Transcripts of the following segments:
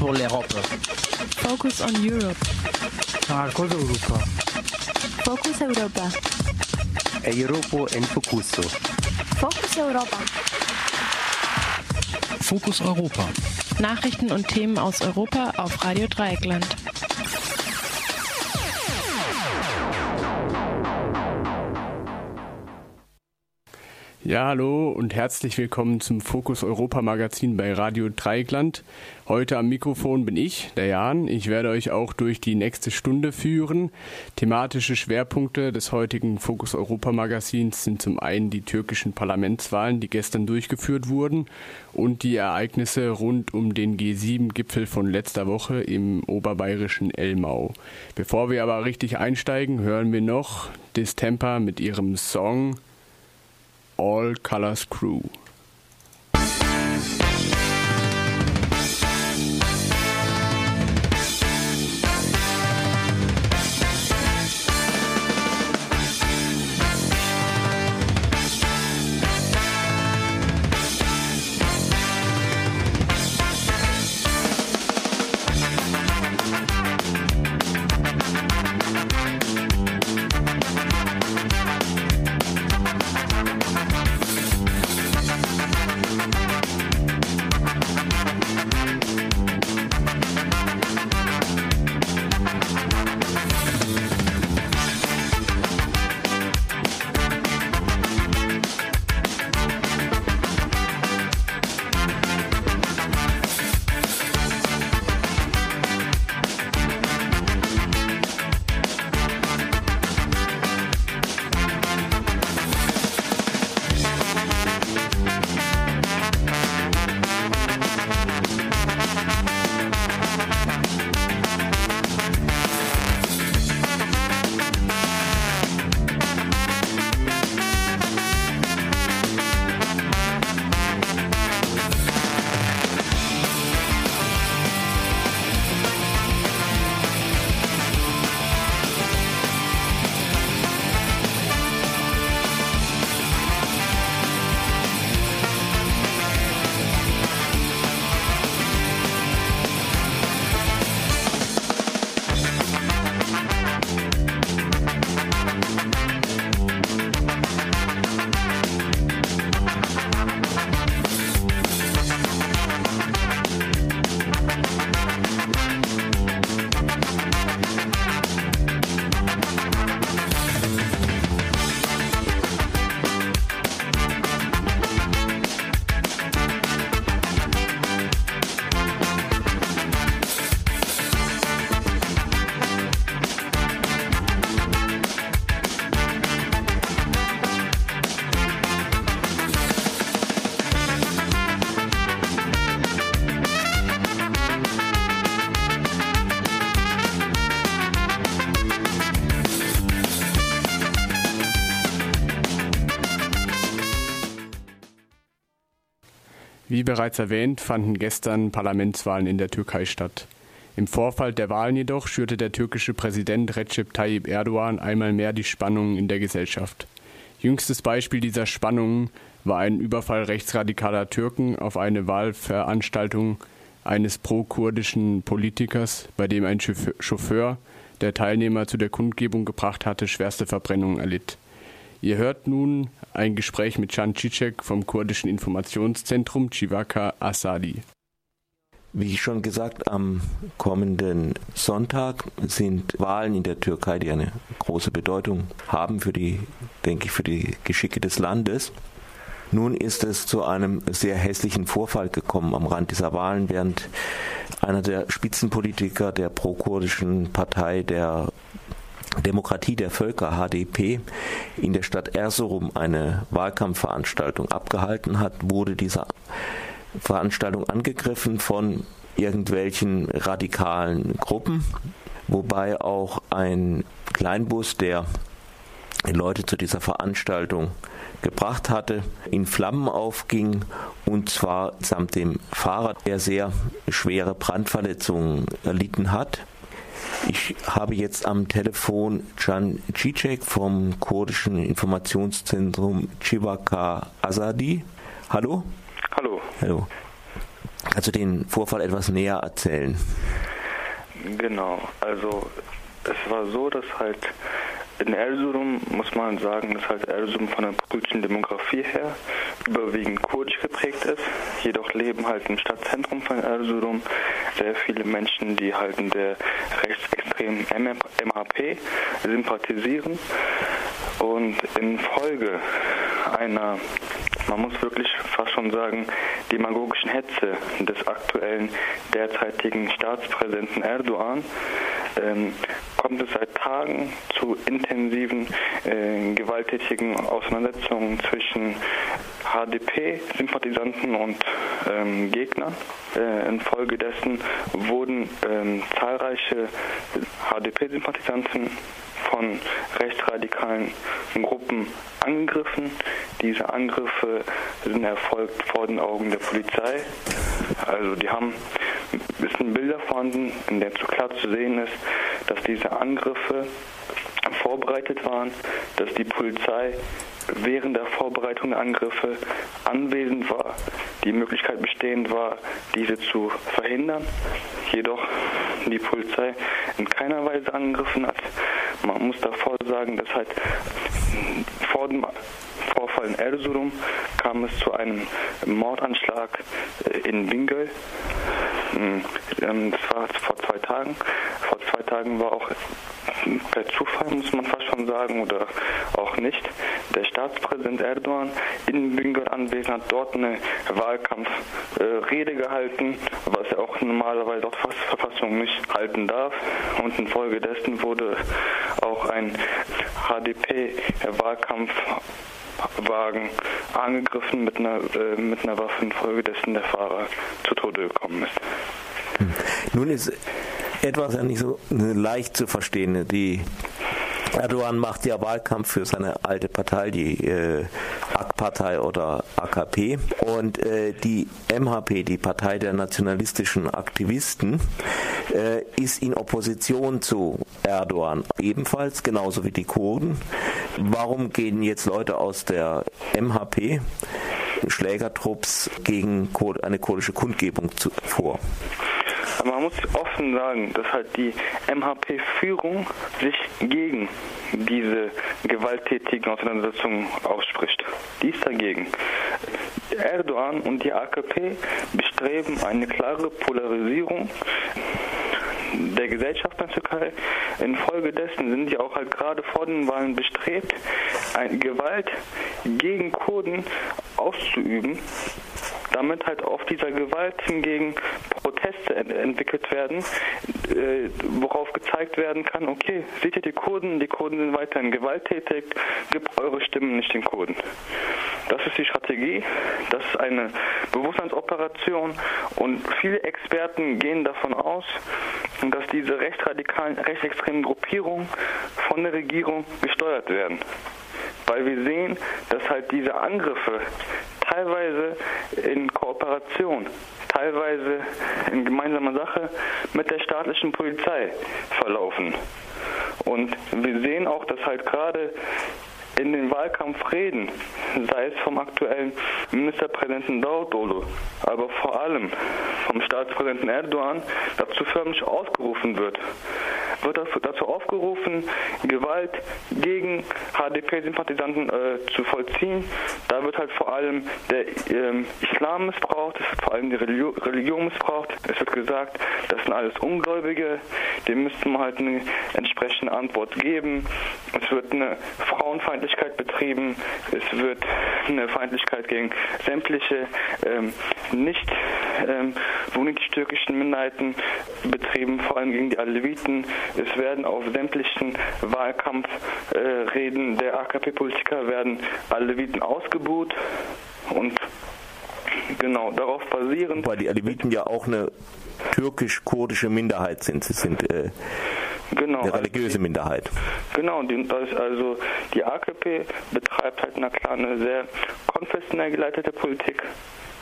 pour l'Europe. Focus on Europe. Marcos Europa. Focus Europa. Europo en Focuso. Focus Europa. Fokus Europa. Nachrichten und Themen aus Europa auf Radio Dreieckland. Ja, hallo und herzlich willkommen zum Fokus Europa Magazin bei Radio Dreieckland. Heute am Mikrofon bin ich, der Jan. Ich werde euch auch durch die nächste Stunde führen. Thematische Schwerpunkte des heutigen Fokus Europa Magazins sind zum einen die türkischen Parlamentswahlen, die gestern durchgeführt wurden, und die Ereignisse rund um den G7-Gipfel von letzter Woche im oberbayerischen Elmau. Bevor wir aber richtig einsteigen, hören wir noch Distemper mit ihrem Song All Colors Crew. Wie bereits erwähnt, fanden gestern Parlamentswahlen in der Türkei statt. Im Vorfall der Wahlen jedoch schürte der türkische Präsident Recep Tayyip Erdogan einmal mehr die Spannungen in der Gesellschaft. Jüngstes Beispiel dieser Spannungen war ein Überfall rechtsradikaler Türken auf eine Wahlveranstaltung eines pro-kurdischen Politikers, bei dem ein Chauffeur, der Teilnehmer zu der Kundgebung gebracht hatte, schwerste Verbrennungen erlitt. Ihr hört nun ein Gespräch mit Can Cicek vom kurdischen Informationszentrum Civaka Asadi. Wie schon gesagt, am kommenden Sonntag sind Wahlen in der Türkei, die eine große Bedeutung haben für die, denke ich, für die Geschicke des Landes. Nun ist es zu einem sehr hässlichen Vorfall gekommen am Rand dieser Wahlen, während einer der Spitzenpolitiker der pro-kurdischen Partei der Demokratie der Völker HDP in der Stadt Erzurum eine Wahlkampfveranstaltung abgehalten hat, wurde diese Veranstaltung angegriffen von irgendwelchen radikalen Gruppen, wobei auch ein Kleinbus, der Leute zu dieser Veranstaltung gebracht hatte, in Flammen aufging und zwar samt dem Fahrer, der sehr schwere Brandverletzungen erlitten hat. Ich habe jetzt am Telefon Can Cicek vom kurdischen Informationszentrum Chivaka Azadi. Hallo? Hallo. Hallo. also den Vorfall etwas näher erzählen? Genau, also es war so, dass halt in Erzurum muss man sagen, dass halt Erzurum von der politischen Demografie her überwiegend kurdisch geprägt ist. Jedoch leben halt im Stadtzentrum von Erzurum sehr viele Menschen, die halt in der rechtsextremen MHP sympathisieren. Und infolge einer man muss wirklich fast schon sagen, demagogischen Hetze des aktuellen derzeitigen Staatspräsidenten Erdogan ähm, kommt es seit Tagen zu intensiven äh, gewalttätigen Auseinandersetzungen zwischen HDP-Sympathisanten und ähm, Gegnern. Äh, infolgedessen wurden ähm, zahlreiche HDP-Sympathisanten von rechtsradikalen Gruppen angegriffen. Diese Angriffe sind erfolgt vor den Augen der Polizei. Also die haben, es sind Bilder vorhanden, in denen zu klar zu sehen ist, dass diese Angriffe vorbereitet waren, dass die Polizei während der Vorbereitung der Angriffe anwesend war, die Möglichkeit bestehend war, diese zu verhindern, jedoch die Polizei in keiner Weise angegriffen hat. Man muss davor sagen, dass halt vor dem Vorfall in Erzurum kam es zu einem Mordanschlag äh, in Bingöl. Hm, ähm, das war vor zwei Tagen. Vor zwei Tagen war auch per Zufall, muss man fast schon sagen, oder auch nicht, der Staatspräsident Erdogan in Bingöl anwesend hat dort eine Wahlkampfrede gehalten, was er auch normalerweise auch fast Verfassung nicht halten darf. Und infolgedessen wurde auch ein HDP-Wahlkampfwagen angegriffen mit einer, äh, mit einer Waffe, infolgedessen der Fahrer zu Tode gekommen ist. Hm. Nun ist etwas ja nicht so leicht zu verstehen. Die Erdogan macht ja Wahlkampf für seine alte Partei, die äh, AK-Partei oder AKP. Und äh, die MHP, die Partei der nationalistischen Aktivisten, äh, ist in Opposition zu Erdogan ebenfalls, genauso wie die Kurden. Warum gehen jetzt Leute aus der MHP, Schlägertrupps, gegen eine kurdische Kundgebung vor? Aber man muss offen sagen, dass halt die MHP-Führung sich gegen diese gewalttätigen Auseinandersetzungen ausspricht. Die ist dagegen. Erdogan und die AKP bestreben eine klare Polarisierung der Gesellschaft in der Türkei. Infolgedessen sind die auch halt gerade vor den Wahlen bestrebt, Gewalt gegen Kurden auszuüben, damit halt auf dieser Gewalt hingegen Proteste ent entwickelt werden, äh, worauf gezeigt werden kann, okay, seht ihr die Kurden, die Kurden sind weiterhin gewalttätig, gebt eure Stimmen nicht den Kurden. Das ist die Strategie, das ist eine Bewusstseinsoperation und viele Experten gehen davon aus, dass diese rechtsradikalen, rechtsextremen Gruppierungen von der Regierung gesteuert werden. Weil wir sehen, dass halt diese Angriffe teilweise in Kooperation, teilweise in gemeinsamer Sache mit der staatlichen Polizei verlaufen. Und wir sehen auch, dass halt gerade in den Wahlkampfreden, sei es vom aktuellen Ministerpräsidenten Davutoglu, aber vor allem vom Staatspräsidenten Erdogan, dazu förmlich ausgerufen wird, wird dazu aufgerufen, Gewalt gegen HDP-Sympathisanten äh, zu vollziehen. Da wird halt vor allem der ähm, Islam missbraucht, es wird vor allem die Religion, Religion missbraucht. Es wird gesagt, das sind alles Ungläubige, dem müsste man halt eine entsprechende Antwort geben. Es wird eine Frauenfeindlichkeit betrieben, es wird eine Feindlichkeit gegen sämtliche ähm, nicht ähm, türkischen Minderheiten betrieben, vor allem gegen die Aleviten. Es werden auf sämtlichen Wahlkampfreden der AKP-Politiker werden Aleviten ausgebuht und genau darauf basierend. Weil die Aleviten ja auch eine türkisch-kurdische Minderheit sind. Sie sind äh, genau, eine religiöse also die, Minderheit. Genau, die, also die AKP betreibt halt na klar eine sehr konfessionell geleitete Politik,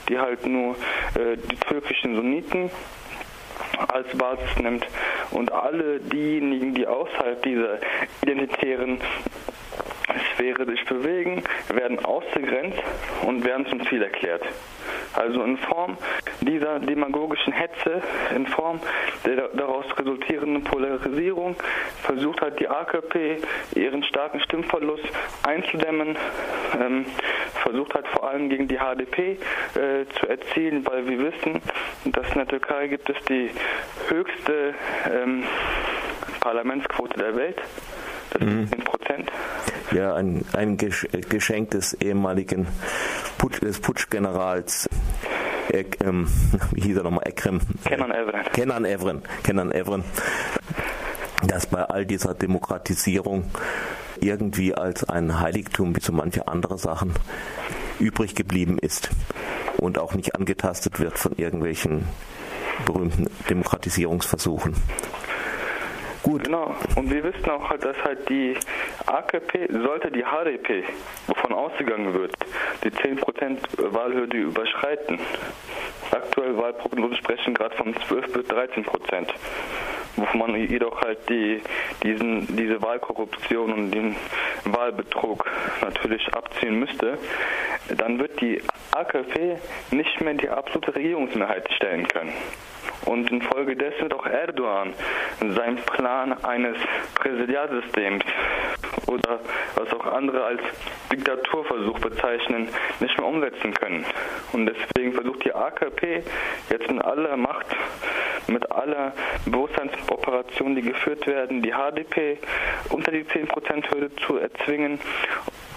die halt nur äh, die türkischen Sunniten als Basis nimmt und alle diejenigen, die außerhalb dieser identitären Sphäre sich bewegen, werden ausgegrenzt und werden zum Ziel erklärt. Also in Form dieser demagogischen Hetze, in Form der daraus resultierenden Polarisierung, versucht hat die AKP ihren starken Stimmverlust einzudämmen, ähm, versucht hat vor allem gegen die HDP äh, zu erzielen, weil wir wissen, dass in der Türkei gibt es die höchste ähm, Parlamentsquote der Welt. Das mhm. 10 Prozent. Ja, ein, ein Geschenk des ehemaligen Putsch, des Putschgenerals Ek, ähm, wie hieß er nochmal, Ekrem? Kenan Evren. Kenan Evren. Kenan Evren. Dass bei all dieser Demokratisierung irgendwie als ein Heiligtum wie so manche andere Sachen übrig geblieben ist und auch nicht angetastet wird von irgendwelchen berühmten Demokratisierungsversuchen. Gut. Genau. Und wir wissen auch halt, dass halt die AKP, sollte die HDP, wovon ausgegangen wird, die 10% Wahlhürde überschreiten. Aktuell Wahlprognosen sprechen gerade von 12 bis 13 Prozent wovon man jedoch halt die, diesen, diese Wahlkorruption und den Wahlbetrug natürlich abziehen müsste, dann wird die AKP nicht mehr die absolute Regierungsmehrheit stellen können. Und infolgedessen wird auch Erdogan seinen Plan eines Präsidialsystems oder was auch andere als Diktaturversuch bezeichnen, nicht mehr umsetzen können. Und deswegen versucht die AKP jetzt in aller Macht, mit aller Bewusstseinsoperation, die geführt werden, die HDP unter die 10%-Hürde zu erzwingen,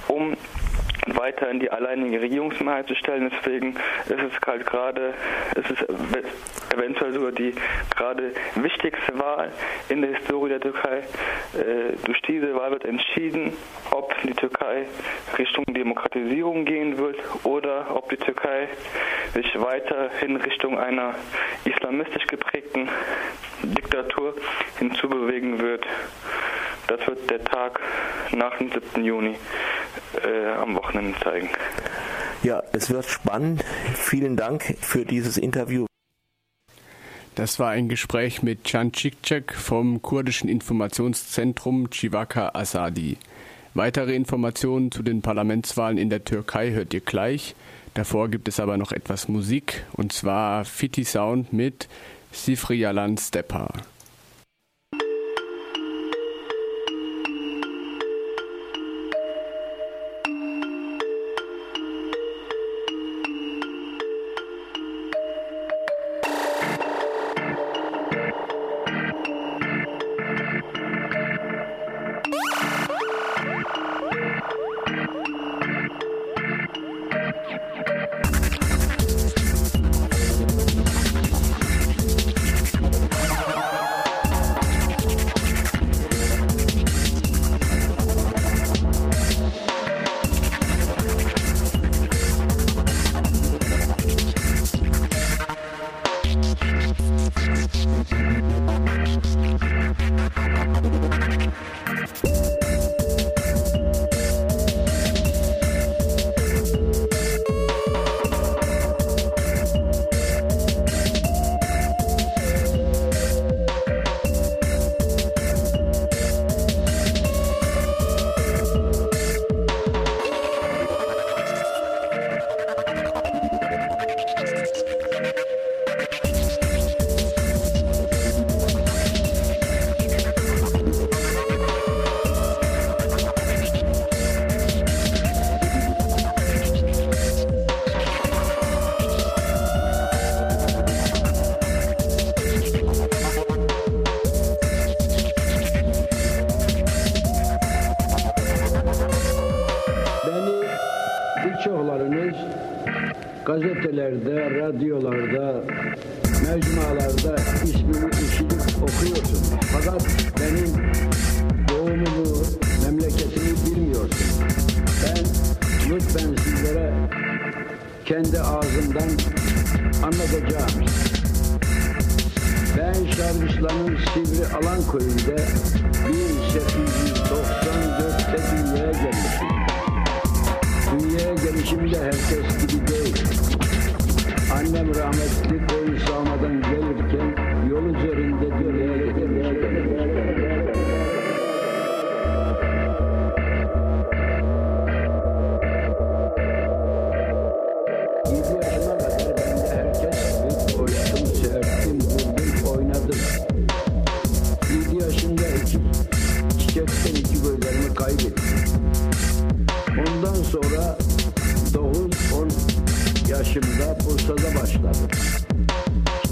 um weiter in die alleinige Regierungsmehrheit zu stellen. Deswegen ist es halt gerade, ist eventuell sogar die gerade wichtigste Wahl in der Historie der Türkei. Äh, durch diese Wahl wird entschieden, ob die Türkei Richtung Demokratisierung gehen wird oder ob die Türkei sich weiterhin Richtung einer islamistisch geprägten Diktatur hinzubewegen wird. Das wird der Tag nach dem 7. Juni äh, am Wochenende zeigen. Ja, es wird spannend. Vielen Dank für dieses Interview. Das war ein Gespräch mit Can Cikcek vom kurdischen Informationszentrum Civaka Asadi. Weitere Informationen zu den Parlamentswahlen in der Türkei hört ihr gleich. Davor gibt es aber noch etwas Musik und zwar Fiti Sound mit Sifriyalan Stepa. Gazetelerde, radyolarda, mecmualarda ismini işitip okuyorsun. Fakat benim doğumumu, memleketimi bilmiyorsun. Ben lütfen sizlere kendi ağzımdan anlatacağım. Ben Şarkışlan'ın Sivri Alan Köyü'nde Bursa'da başladım.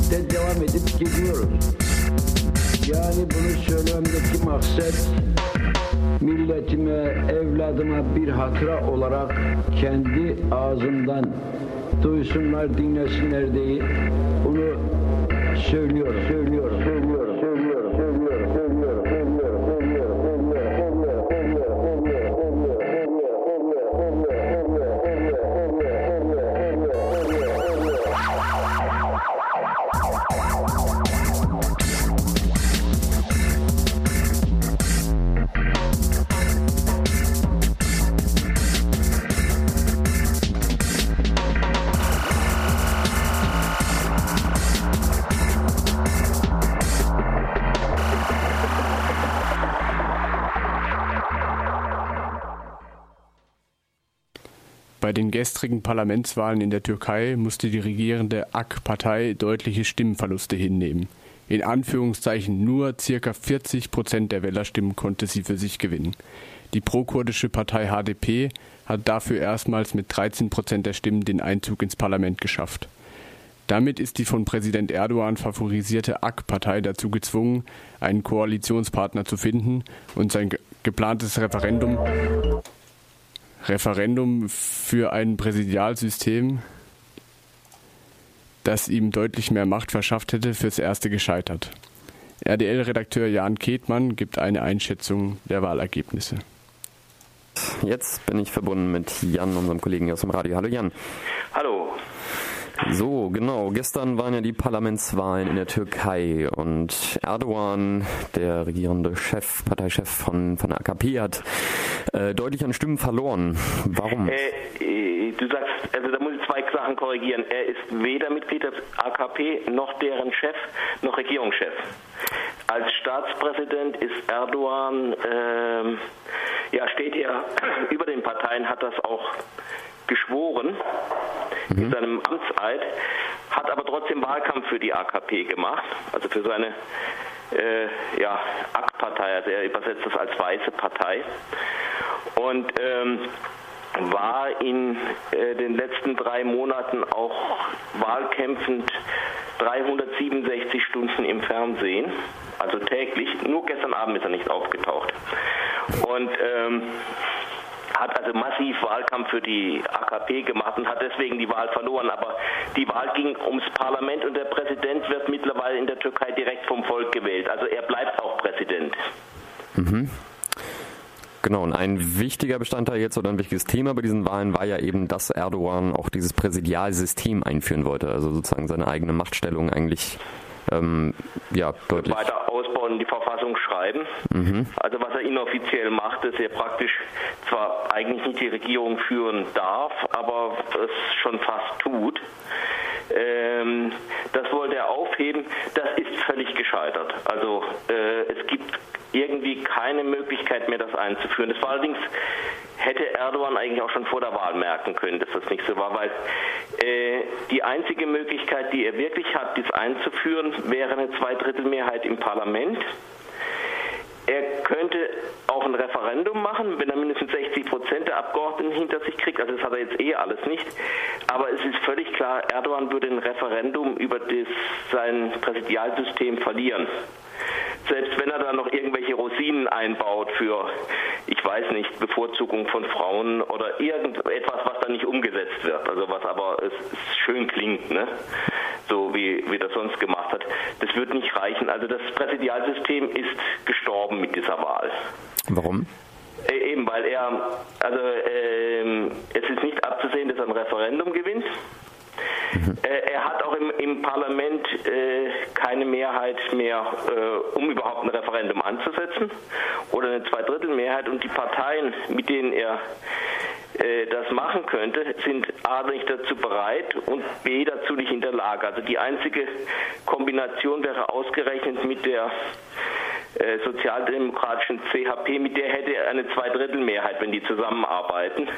İşte devam edip gidiyoruz. Yani bunu söylememdeki maksat milletime, evladıma bir hatıra olarak kendi ağzımdan duysunlar, dinlesinler diye bunu söylüyorum, söylüyorum, söylüyorum, gestrigen Parlamentswahlen in der Türkei musste die regierende AK-Partei deutliche Stimmenverluste hinnehmen. In Anführungszeichen nur circa 40 Prozent der Wählerstimmen konnte sie für sich gewinnen. Die prokurdische Partei HDP hat dafür erstmals mit 13 Prozent der Stimmen den Einzug ins Parlament geschafft. Damit ist die von Präsident Erdogan favorisierte AK-Partei dazu gezwungen, einen Koalitionspartner zu finden und sein ge geplantes Referendum Referendum für ein Präsidialsystem, das ihm deutlich mehr Macht verschafft hätte, fürs erste gescheitert. RDL-Redakteur Jan Ketmann gibt eine Einschätzung der Wahlergebnisse. Jetzt bin ich verbunden mit Jan, unserem Kollegen aus dem Radio. Hallo Jan. Hallo. So, genau. Gestern waren ja die Parlamentswahlen in der Türkei und Erdogan, der regierende Chef, Parteichef von, von der AKP, hat äh, deutlich an Stimmen verloren. Warum? Äh, du sagst, also da muss ich zwei Sachen korrigieren. Er ist weder Mitglied der AKP noch deren Chef noch Regierungschef. Als Staatspräsident ist Erdogan, ähm, ja, steht er über den Parteien, hat das auch geschworen mhm. in seinem Amtseid, hat aber trotzdem Wahlkampf für die AKP gemacht, also für seine äh, ja, AK-Partei, also er übersetzt das als weiße Partei. Und ähm, war in äh, den letzten drei Monaten auch wahlkämpfend 367 Stunden im Fernsehen, also täglich. Nur gestern Abend ist er nicht aufgetaucht. Und ähm, hat also massiv Wahlkampf für die AKP gemacht und hat deswegen die Wahl verloren. Aber die Wahl ging ums Parlament und der Präsident wird mittlerweile in der Türkei direkt vom Volk gewählt. Also er bleibt auch Präsident. Mhm. Genau, und ein wichtiger Bestandteil jetzt oder ein wichtiges Thema bei diesen Wahlen war ja eben, dass Erdogan auch dieses Präsidialsystem einführen wollte, also sozusagen seine eigene Machtstellung eigentlich ähm, ja, deutlich. Weiter ausbauen, die Verfassung schreiben. Mhm. Also was er inoffiziell macht, ist er praktisch zwar eigentlich nicht die Regierung führen darf, aber es schon fast tut. Ähm, das wollte er aufheben. Das ist völlig gescheitert. Also äh, es gibt irgendwie keine Möglichkeit mehr, das einzuführen. Das war allerdings hätte Erdogan eigentlich auch schon vor der Wahl merken können, dass das nicht so war, weil äh, die einzige Möglichkeit, die er wirklich hat, dies einzuführen, wäre eine Zweidrittelmehrheit im Parlament. Er könnte auch ein Referendum machen, wenn er mindestens 60 Prozent der Abgeordneten hinter sich kriegt. Also das hat er jetzt eh alles nicht. Aber es ist völlig klar, Erdogan würde ein Referendum über das, sein Präsidialsystem verlieren selbst wenn er da noch irgendwelche Rosinen einbaut für, ich weiß nicht, Bevorzugung von Frauen oder irgendetwas, was da nicht umgesetzt wird, also was aber es, es schön klingt, ne? so wie, wie das sonst gemacht hat, das wird nicht reichen. Also das Präsidialsystem ist gestorben mit dieser Wahl. Warum? Äh, eben, weil er, also ähm, es ist nicht abzusehen, dass er ein Referendum gewinnt. Mhm. Er hat auch im, im Parlament äh, keine Mehrheit mehr, äh, um überhaupt ein Referendum anzusetzen oder eine Zweidrittelmehrheit. Und die Parteien, mit denen er äh, das machen könnte, sind A nicht dazu bereit und B dazu nicht in der Lage. Also die einzige Kombination wäre ausgerechnet mit der äh, sozialdemokratischen CHP, mit der hätte er eine Zweidrittelmehrheit, wenn die zusammenarbeiten.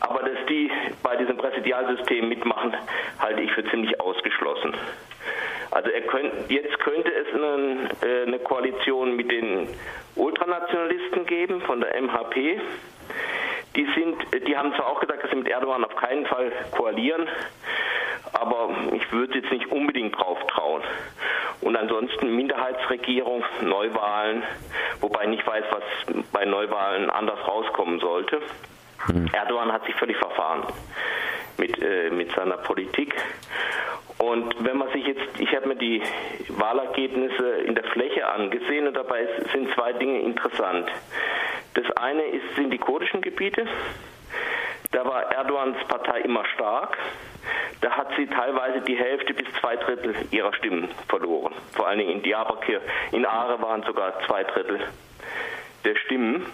Aber dass die bei diesem Präsidialsystem mitmachen, halte ich für ziemlich ausgeschlossen. Also könnt, jetzt könnte es eine, äh, eine, Koalition mit den Ultra Ultranationalisten geben von der MHP. Die sind, die haben zwar auch gesagt, dass sie mit Erdogan auf keinen Fall koalieren, aber ich würde jetzt nicht unbedingt drauf trauen. Und ansonsten Minderheitsregierung, Neuwahlen, wobei ich nicht weiß, was bei Neuwahlen anders rauskommen sollte. Mhm. Erdogan hat sich völlig verfahren mit, äh, mit seiner Politik. Und wenn man sich jetzt, ich habe mir die Wahlergebnisse in der Fläche angesehen und dabei sind zwei Dinge interessant. Das eine ist, sind die kurdischen Gebiete. Da war Erdogans Partei immer stark. Da hat sie teilweise die Hälfte bis zwei Drittel ihrer Stimmen verloren. Vor allen Dingen in Diyarbakir. In Aare waren sogar zwei Drittel der Stimmen.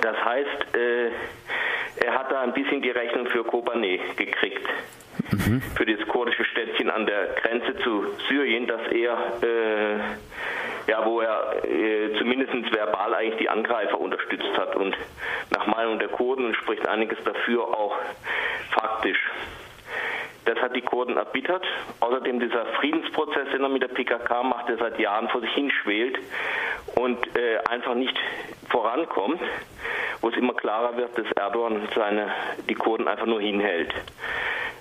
Das heißt, äh, er hat da ein bisschen die Rechnung für Kobane gekriegt. Mhm. Für das kurdische Städtchen an der Grenze zu Syrien, das er, äh, ja, wo er äh, zumindest verbal eigentlich die Angreifer unterstützt hat. Und nach Meinung der Kurden spricht einiges dafür auch faktisch. Das hat die Kurden erbittert. Außerdem dieser Friedensprozess, den er mit der PKK macht, der seit Jahren vor sich hinschwelt und äh, einfach nicht vorankommt, wo es immer klarer wird, dass Erdogan seine, die Kurden einfach nur hinhält.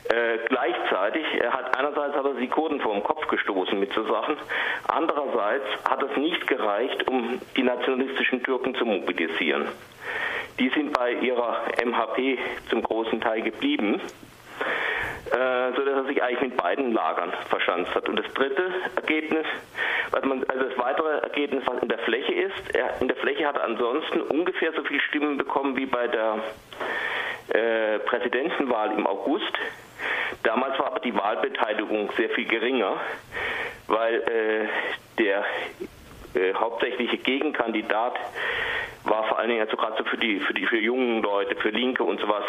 Äh, gleichzeitig, hat einerseits hat er die Kurden vor den Kopf gestoßen mit so Sachen, andererseits hat es nicht gereicht, um die nationalistischen Türken zu mobilisieren. Die sind bei ihrer MHP zum großen Teil geblieben äh, so dass er sich eigentlich mit beiden Lagern verschanzt hat. Und das dritte Ergebnis, was man, also das weitere Ergebnis, was in der Fläche ist, er, in der Fläche hat er ansonsten ungefähr so viele Stimmen bekommen wie bei der äh, Präsidentenwahl im August. Damals war aber die Wahlbeteiligung sehr viel geringer, weil äh, der äh, hauptsächliche Gegenkandidat war vor allen Dingen also gerade so für die für die für jungen Leute, für Linke und sowas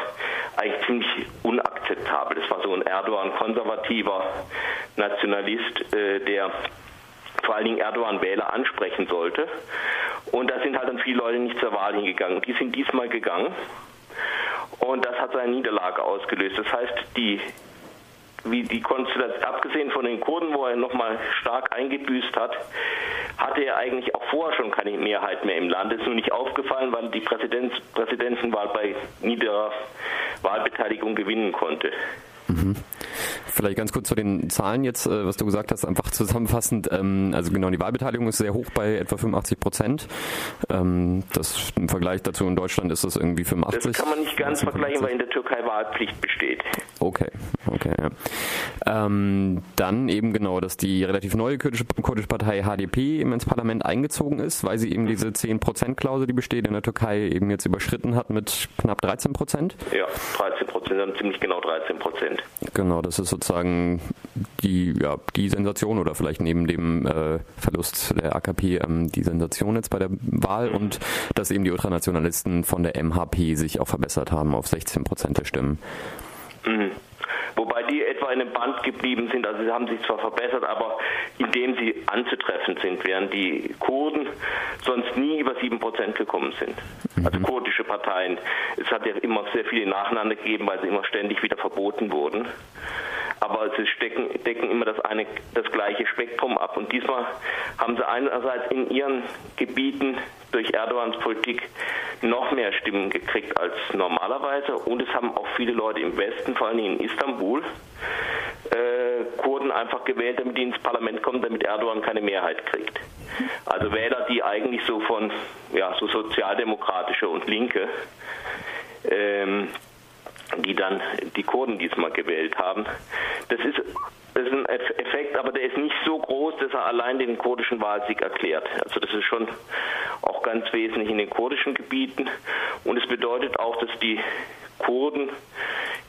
eigentlich ziemlich unakzeptabel. Das war so ein Erdogan konservativer Nationalist, äh, der vor allen Dingen Erdogan-Wähler ansprechen sollte. Und da sind halt dann viele Leute nicht zur Wahl hingegangen. Die sind diesmal gegangen. Und das hat seine Niederlage ausgelöst. Das heißt, die wie die Konstellation, abgesehen von den Kurden, wo er nochmal stark eingebüßt hat, hatte er eigentlich auch vorher schon keine Mehrheit mehr im Land. Ist nur nicht aufgefallen, weil die Präsidents Präsidentenwahl bei niederer Wahlbeteiligung gewinnen konnte. Mhm. Vielleicht ganz kurz zu den Zahlen jetzt, äh, was du gesagt hast, einfach zusammenfassend. Ähm, also genau, die Wahlbeteiligung ist sehr hoch bei etwa 85 Prozent. Ähm, das im Vergleich dazu in Deutschland ist das irgendwie 85. Das kann man nicht ganz vergleichen, weil in der Türkei Wahlpflicht besteht. Okay, okay. Ja. Ähm, dann eben genau, dass die relativ neue kurdische, kurdische Partei HDP eben ins Parlament eingezogen ist, weil sie eben diese 10%-Klausel, die besteht in der Türkei, eben jetzt überschritten hat mit knapp 13 Prozent. Ja, 13 Prozent, dann ziemlich genau 13 Prozent. Genau, das ist sozusagen die, ja, die Sensation oder vielleicht neben dem äh, Verlust der AKP ähm, die Sensation jetzt bei der Wahl mhm. und dass eben die Ultranationalisten von der MHP sich auch verbessert haben auf 16 Prozent der Stimmen. Mhm. Wobei die etwa in einem Band geblieben sind, also sie haben sich zwar verbessert, aber indem sie anzutreffen sind, während die Kurden sonst nie über 7% gekommen sind. Mhm. Also kurdische Parteien. Es hat ja immer sehr viele nacheinander gegeben, weil sie immer ständig wieder verboten wurden aber sie stecken, decken immer das, eine, das gleiche Spektrum ab. Und diesmal haben sie einerseits in ihren Gebieten durch Erdogans Politik noch mehr Stimmen gekriegt als normalerweise und es haben auch viele Leute im Westen, vor allem in Istanbul, äh, Kurden einfach gewählt, damit die ins Parlament kommen, damit Erdogan keine Mehrheit kriegt. Also Wähler, die eigentlich so von ja, so sozialdemokratische und Linke ähm, die dann die Kurden diesmal gewählt haben. Das ist, das ist ein Effekt, aber der ist nicht so groß, dass er allein den kurdischen Wahlsieg erklärt. Also das ist schon auch ganz wesentlich in den kurdischen Gebieten. Und es bedeutet auch, dass die Kurden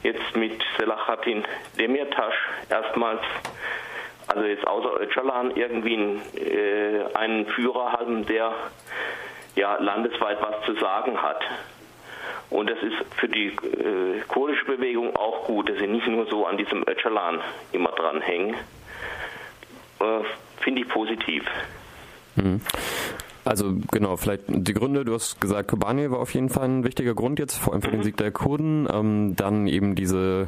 jetzt mit Selahattin Demirtas erstmals, also jetzt außer Öcalan, irgendwie einen, äh, einen Führer haben, der ja landesweit was zu sagen hat. Und das ist für die äh, kurdische Bewegung auch gut, dass sie nicht nur so an diesem Öcalan immer dranhängen. Äh, Finde ich positiv. Mhm. Also genau, vielleicht die Gründe, du hast gesagt, Kobani war auf jeden Fall ein wichtiger Grund jetzt, vor allem für den mhm. Sieg der Kurden. Ähm, dann eben diese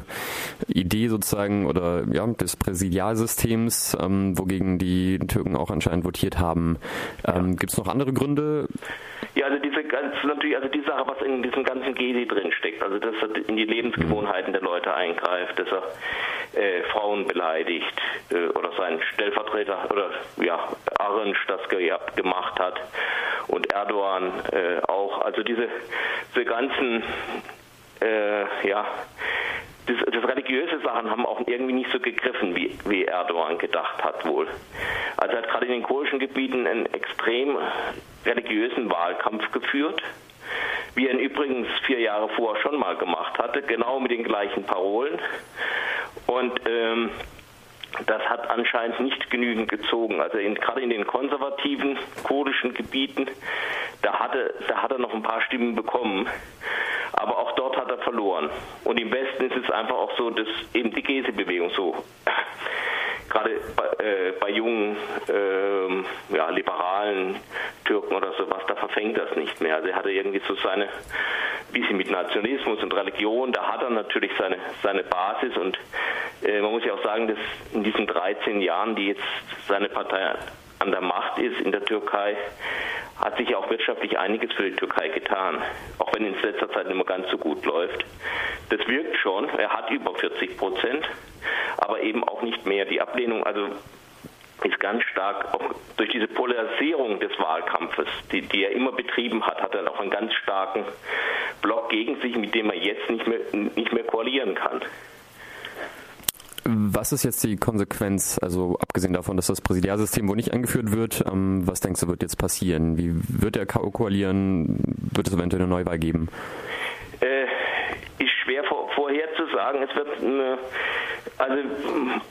Idee sozusagen oder ja, des Präsidialsystems, ähm, wogegen die Türken auch anscheinend votiert haben. Ähm. Gibt es noch andere Gründe? Ja, also diese ganz natürlich, also die Sache, was in diesem ganzen Gedi drin steckt, also dass er in die Lebensgewohnheiten der Leute eingreift, dass er äh, Frauen beleidigt äh, oder sein Stellvertreter oder ja, Arensch das gemacht hat und Erdogan äh, auch. Also diese, diese ganzen äh, ja, das, das, religiöse Sachen haben auch irgendwie nicht so gegriffen, wie, wie Erdogan gedacht hat wohl. Also er hat gerade in den kurdischen Gebieten einen extrem religiösen Wahlkampf geführt, wie er ihn übrigens vier Jahre vorher schon mal gemacht hatte, genau mit den gleichen Parolen. Und ähm, das hat anscheinend nicht genügend gezogen. Also in, gerade in den konservativen kurdischen Gebieten, da, hatte, da hat er noch ein paar Stimmen bekommen. Aber auch dort hat er verloren. Und im Westen ist es einfach auch so, dass eben die Gese-Bewegung so gerade bei, äh, bei jungen äh, ja, liberalen Türken oder sowas, da verfängt das nicht mehr. Also er hatte irgendwie so seine, bisschen mit Nationalismus und Religion, da hat er natürlich seine, seine Basis und äh, man muss ja auch sagen, dass in diesen 13 Jahren, die jetzt seine Partei an der Macht ist in der Türkei, hat sich auch wirtschaftlich einiges für die Türkei getan, auch wenn in letzter Zeit nicht mehr ganz so gut läuft. Das wirkt schon, er hat über 40 Prozent, aber eben auch nicht mehr. Die Ablehnung, also ist ganz stark auch durch diese Polarisierung des Wahlkampfes, die, die er immer betrieben hat, hat er auch einen ganz starken Block gegen sich, mit dem er jetzt nicht mehr, nicht mehr koalieren kann. Was ist jetzt die Konsequenz, also abgesehen davon, dass das Präsidialsystem wohl nicht eingeführt wird, ähm, was denkst du, wird jetzt passieren? Wie wird er koalieren? Wird es eventuell eine Neuwahl geben? Äh, ist schwer vor, vorherzusagen. Es wird eine, also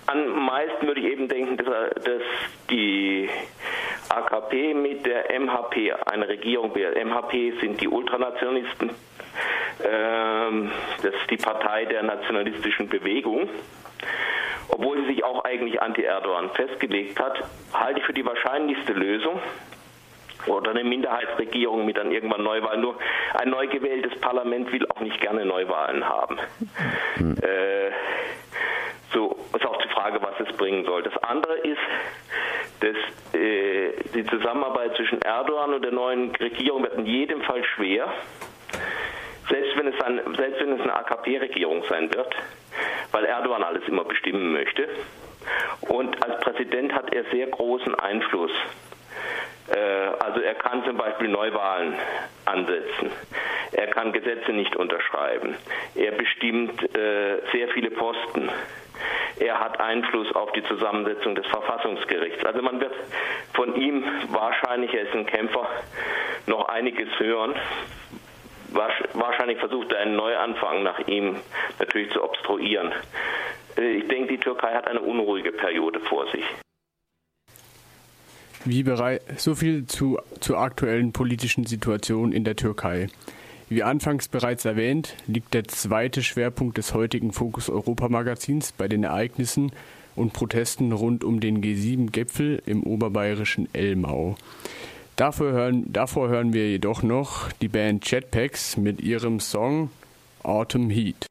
am meisten würde ich eben denken, dass, dass die AKP mit der MHP eine Regierung wird. MHP sind die Ultranationalisten. Ähm, das ist die Partei der nationalistischen Bewegung obwohl sie sich auch eigentlich anti-Erdogan festgelegt hat, halte ich für die wahrscheinlichste Lösung. Oder eine Minderheitsregierung mit dann irgendwann Neuwahlen. Nur ein neu gewähltes Parlament will auch nicht gerne Neuwahlen haben. Mhm. Äh, so ist auch die Frage, was es bringen soll. Das andere ist, dass äh, die Zusammenarbeit zwischen Erdogan und der neuen Regierung wird in jedem Fall schwer. Selbst wenn es, ein, selbst wenn es eine AKP-Regierung sein wird weil Erdogan alles immer bestimmen möchte. Und als Präsident hat er sehr großen Einfluss. Äh, also er kann zum Beispiel Neuwahlen ansetzen. Er kann Gesetze nicht unterschreiben. Er bestimmt äh, sehr viele Posten. Er hat Einfluss auf die Zusammensetzung des Verfassungsgerichts. Also man wird von ihm wahrscheinlich, er ist ein Kämpfer, noch einiges hören, wahrscheinlich versucht er einen Neuanfang nach ihm natürlich zu obstruieren. Äh, ich denke, die Türkei hat eine unruhige Periode vor sich. Wie bereit, so viel zu, zur aktuellen politischen Situation in der Türkei. Wie anfangs bereits erwähnt, liegt der zweite Schwerpunkt des heutigen Fokus Europa Magazins bei den Ereignissen und Protesten rund um den G7-Gipfel im oberbayerischen Elmau. Dafür hören, davor hören wir jedoch noch die Band Jetpacks mit ihrem Song Autumn Heat.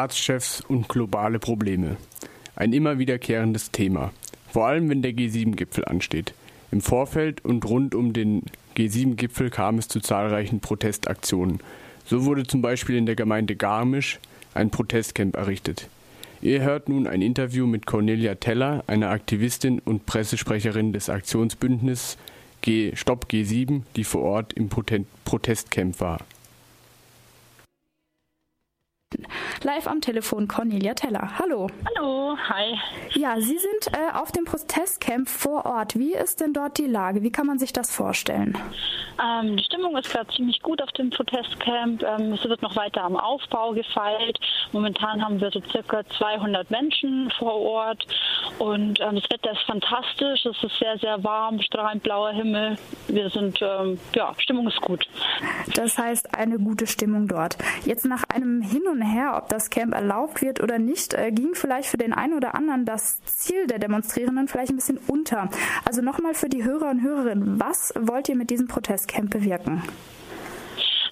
Staatschefs und globale Probleme. Ein immer wiederkehrendes Thema, vor allem wenn der G7-Gipfel ansteht. Im Vorfeld und rund um den G7-Gipfel kam es zu zahlreichen Protestaktionen. So wurde zum Beispiel in der Gemeinde Garmisch ein Protestcamp errichtet. Ihr hört nun ein Interview mit Cornelia Teller, einer Aktivistin und Pressesprecherin des Aktionsbündnisses G Stopp G7, die vor Ort im Protestcamp war. Live am Telefon Cornelia Teller. Hallo. Hallo, hi. Ja, Sie sind äh, auf dem Protestcamp vor Ort. Wie ist denn dort die Lage? Wie kann man sich das vorstellen? Ähm, die Stimmung ist gerade ziemlich gut auf dem Protestcamp. Ähm, es wird noch weiter am Aufbau gefeilt. Momentan haben wir so circa 200 Menschen vor Ort und ähm, das Wetter ist fantastisch. Es ist sehr, sehr warm, strahlend blauer Himmel. Wir sind, ähm, ja, Stimmung ist gut. Das heißt, eine gute Stimmung dort. Jetzt nach einem Hin und Her, ob das Camp erlaubt wird oder nicht, äh, ging vielleicht für den einen oder anderen das Ziel der Demonstrierenden vielleicht ein bisschen unter. Also nochmal für die Hörer und Hörerinnen, was wollt ihr mit diesem Protestcamp bewirken?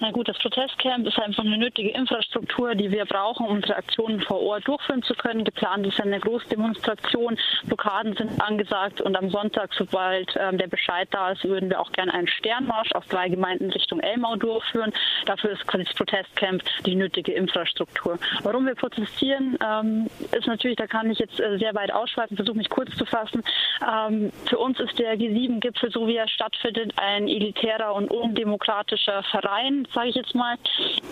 Na gut, das Protestcamp ist einfach eine nötige Infrastruktur, die wir brauchen, um unsere Aktionen vor Ort durchführen zu können. Geplant ist eine Großdemonstration, Blockaden sind angesagt und am Sonntag, sobald ähm, der Bescheid da ist, würden wir auch gerne einen Sternmarsch auf drei Gemeinden Richtung Elmau durchführen. Dafür ist quasi das Protestcamp die nötige Infrastruktur. Warum wir protestieren, ähm, ist natürlich, da kann ich jetzt äh, sehr weit ausschweifen, versuche mich kurz zu fassen. Ähm, für uns ist der G7-Gipfel, so wie er stattfindet, ein elitärer und undemokratischer Verein, sage ich jetzt mal,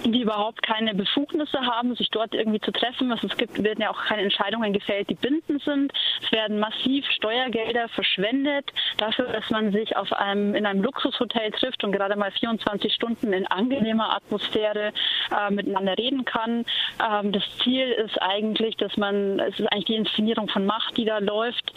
die überhaupt keine Befugnisse haben, sich dort irgendwie zu treffen. Also es gibt, werden ja auch keine Entscheidungen gefällt, die bindend sind. Es werden massiv Steuergelder verschwendet dafür, dass man sich auf einem, in einem Luxushotel trifft und gerade mal 24 Stunden in angenehmer Atmosphäre äh, miteinander reden kann. Ähm, das Ziel ist eigentlich, dass man, es ist eigentlich die Inszenierung von Macht, die da läuft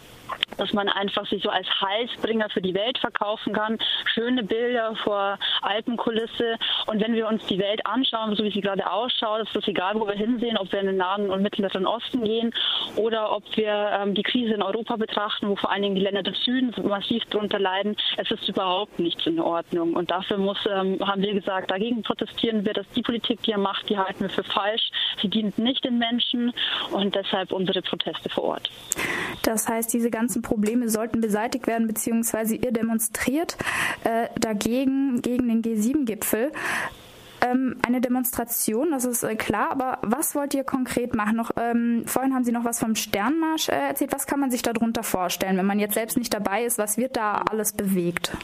dass man einfach sich so als Heilsbringer für die Welt verkaufen kann. Schöne Bilder vor Alpenkulisse. Und wenn wir uns die Welt anschauen, so wie sie gerade ausschaut, ist es egal, wo wir hinsehen, ob wir in den Nahen und Mittleren Osten gehen oder ob wir ähm, die Krise in Europa betrachten, wo vor allen Dingen die Länder des Südens massiv darunter leiden. Es ist überhaupt nichts in Ordnung. Und dafür muss, ähm, haben wir gesagt, dagegen protestieren wir, dass die Politik, die er macht, die halten wir für falsch. Sie dient nicht den Menschen und deshalb unsere Proteste vor Ort. Das heißt, diese ganzen Probleme sollten beseitigt werden, beziehungsweise ihr demonstriert äh, dagegen, gegen den G7-Gipfel ähm, eine Demonstration, das ist äh, klar, aber was wollt ihr konkret machen? Noch, ähm, vorhin haben Sie noch was vom Sternmarsch äh, erzählt. Was kann man sich darunter vorstellen, wenn man jetzt selbst nicht dabei ist? Was wird da alles bewegt?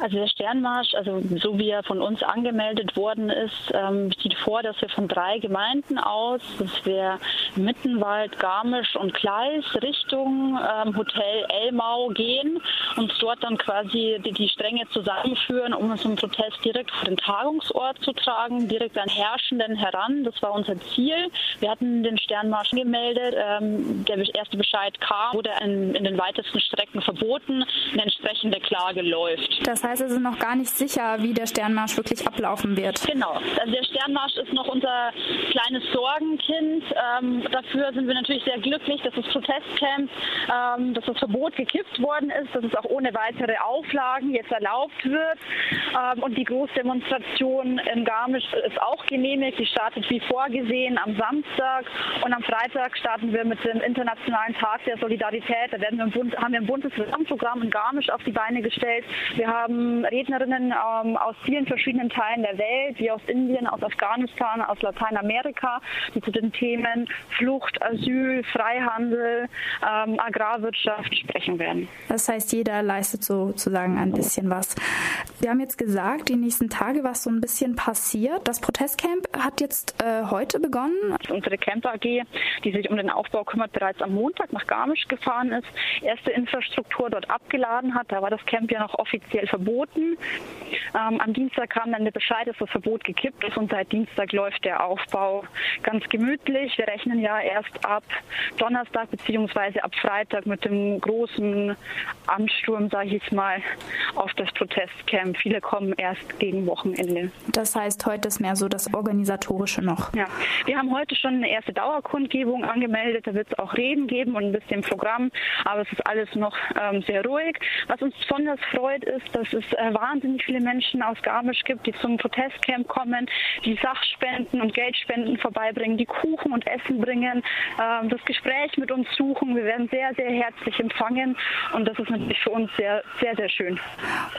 Also der Sternmarsch, also so wie er von uns angemeldet worden ist, ähm, sieht vor, dass wir von drei Gemeinden aus, das wäre Mittenwald, Garmisch und Kleis, Richtung ähm, Hotel Elmau gehen und dort dann quasi die, die Stränge zusammenführen, um uns im Protest direkt vor den Tagungsort zu tragen, direkt an Herrschenden heran. Das war unser Ziel. Wir hatten den Sternmarsch gemeldet. Ähm, der erste Bescheid kam, wurde in, in den weitesten Strecken verboten. Eine entsprechende Klage läuft. Das heißt, heißt, es ist noch gar nicht sicher, wie der Sternmarsch wirklich ablaufen wird. Genau. Also der Sternmarsch ist noch unser kleines Sorgenkind. Ähm, dafür sind wir natürlich sehr glücklich, dass das Protestcamp, ähm, dass das Verbot gekippt worden ist, dass es auch ohne weitere Auflagen jetzt erlaubt wird. Ähm, und die Großdemonstration in Garmisch ist auch genehmigt. Die startet wie vorgesehen am Samstag. Und am Freitag starten wir mit dem Internationalen Tag der Solidarität. Da werden wir im Bund, haben wir ein buntes Programm in Garmisch auf die Beine gestellt. Wir haben Rednerinnen ähm, aus vielen verschiedenen Teilen der Welt, wie aus Indien, aus Afghanistan, aus Lateinamerika, die zu den Themen Flucht, Asyl, Freihandel, ähm, Agrarwirtschaft sprechen werden. Das heißt, jeder leistet sozusagen ein bisschen was. Wir haben jetzt gesagt, die nächsten Tage, was so ein bisschen passiert. Das Protestcamp hat jetzt äh, heute begonnen. Unsere Camp AG, die sich um den Aufbau kümmert, bereits am Montag nach Garmisch gefahren ist, erste Infrastruktur dort abgeladen hat. Da war das Camp ja noch offiziell verboten verboten. Ähm, am Dienstag kam dann der Bescheid, dass das Verbot gekippt ist und seit Dienstag läuft der Aufbau ganz gemütlich. Wir rechnen ja erst ab Donnerstag bzw. ab Freitag mit dem großen Ansturm, sage ich mal, auf das Protestcamp. Viele kommen erst gegen Wochenende. Das heißt, heute ist mehr so das Organisatorische noch. Ja, wir haben heute schon eine erste Dauerkundgebung angemeldet. Da wird es auch Reden geben und ein bisschen Programm, aber es ist alles noch ähm, sehr ruhig. Was uns besonders freut, ist, dass es äh, wahnsinnig viele Menschen aus Garmisch gibt, die zum Protestcamp kommen, die Sachspenden und Geldspenden vorbeibringen, die Kuchen und Essen bringen, ähm, das Gespräch mit uns suchen. Wir werden sehr, sehr herzlich empfangen und das ist natürlich für uns sehr, sehr, sehr schön.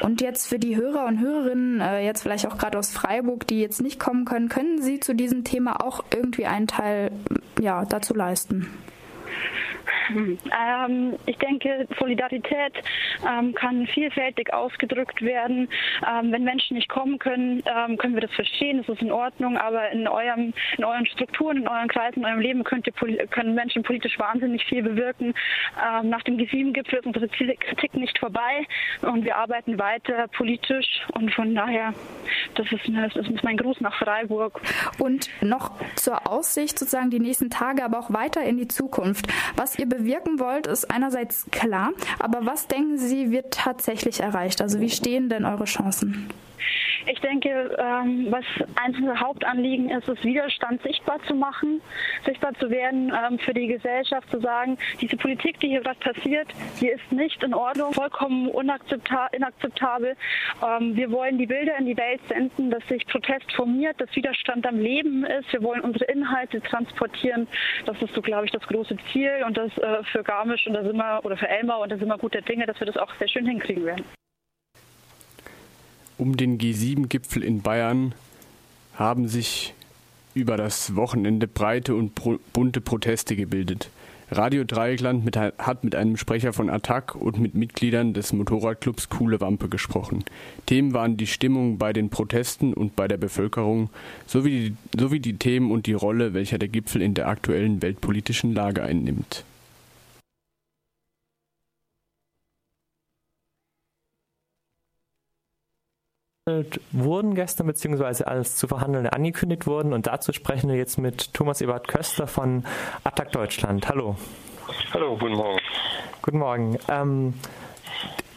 Und jetzt für die Hörer und Hörerinnen, äh, jetzt vielleicht auch gerade aus Freiburg, die jetzt nicht kommen können, können Sie zu diesem Thema auch irgendwie einen Teil ja, dazu leisten? Ähm, ich denke, Solidarität ähm, kann vielfältig ausgedrückt werden. Ähm, wenn Menschen nicht kommen können, ähm, können wir das verstehen, das ist in Ordnung, aber in, eurem, in euren Strukturen, in euren Kreisen, in eurem Leben könnt ihr, können Menschen politisch wahnsinnig viel bewirken. Ähm, nach dem G7-Gipfel ist unsere Kritik nicht vorbei und wir arbeiten weiter politisch und von daher, das ist, eine, das ist mein Gruß nach Freiburg. Und noch zur Aussicht sozusagen die nächsten Tage, aber auch weiter in die Zukunft. Was ihr bewirken wollt, ist einerseits klar, aber was denken Sie, wird tatsächlich erreicht? Also wie stehen denn eure Chancen? Ich denke, ähm, was eines unserer Hauptanliegen ist, ist Widerstand sichtbar zu machen, sichtbar zu werden ähm, für die Gesellschaft, zu sagen, diese Politik, die hier gerade passiert, die ist nicht in Ordnung, vollkommen inakzeptabel. Ähm, wir wollen die Bilder in die Welt senden, dass sich Protest formiert, dass Widerstand am Leben ist. Wir wollen unsere Inhalte transportieren. Das ist so, glaube ich, das große Ziel und das äh, für Garmisch und da sind wir, oder für Elmar und da sind wir guter Dinge, dass wir das auch sehr schön hinkriegen werden. Um den G7-Gipfel in Bayern haben sich über das Wochenende breite und pro bunte Proteste gebildet. Radio Dreieckland mit, hat mit einem Sprecher von Attac und mit Mitgliedern des Motorradclubs Coole Wampe gesprochen. Themen waren die Stimmung bei den Protesten und bei der Bevölkerung sowie die, sowie die Themen und die Rolle, welcher der Gipfel in der aktuellen weltpolitischen Lage einnimmt. Wurden gestern, beziehungsweise als zu verhandeln angekündigt wurden. Und dazu sprechen wir jetzt mit Thomas Ebert Köster von Attac Deutschland. Hallo. Hallo, guten Morgen. Guten Morgen. Ähm,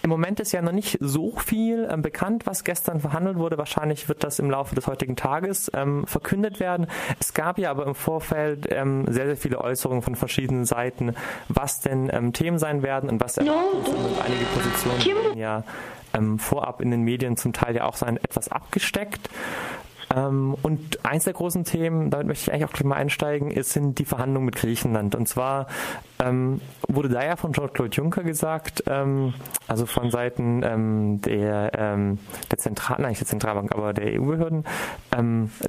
im Moment ist ja noch nicht so viel ähm, bekannt, was gestern verhandelt wurde. Wahrscheinlich wird das im Laufe des heutigen Tages ähm, verkündet werden. Es gab ja aber im Vorfeld ähm, sehr, sehr viele Äußerungen von verschiedenen Seiten, was denn ähm, Themen sein werden und was. Und einige Positionen ja ähm, vorab in den Medien zum Teil ja auch sein etwas abgesteckt. Ähm, und eins der großen Themen, damit möchte ich eigentlich auch gleich mal einsteigen, ist, sind die Verhandlungen mit Griechenland. Und zwar ähm, wurde da ja von Jean-Claude Juncker gesagt, ähm, also von Seiten der, der Zentral, nein, nicht der Zentralbank, aber der EU-Behörden,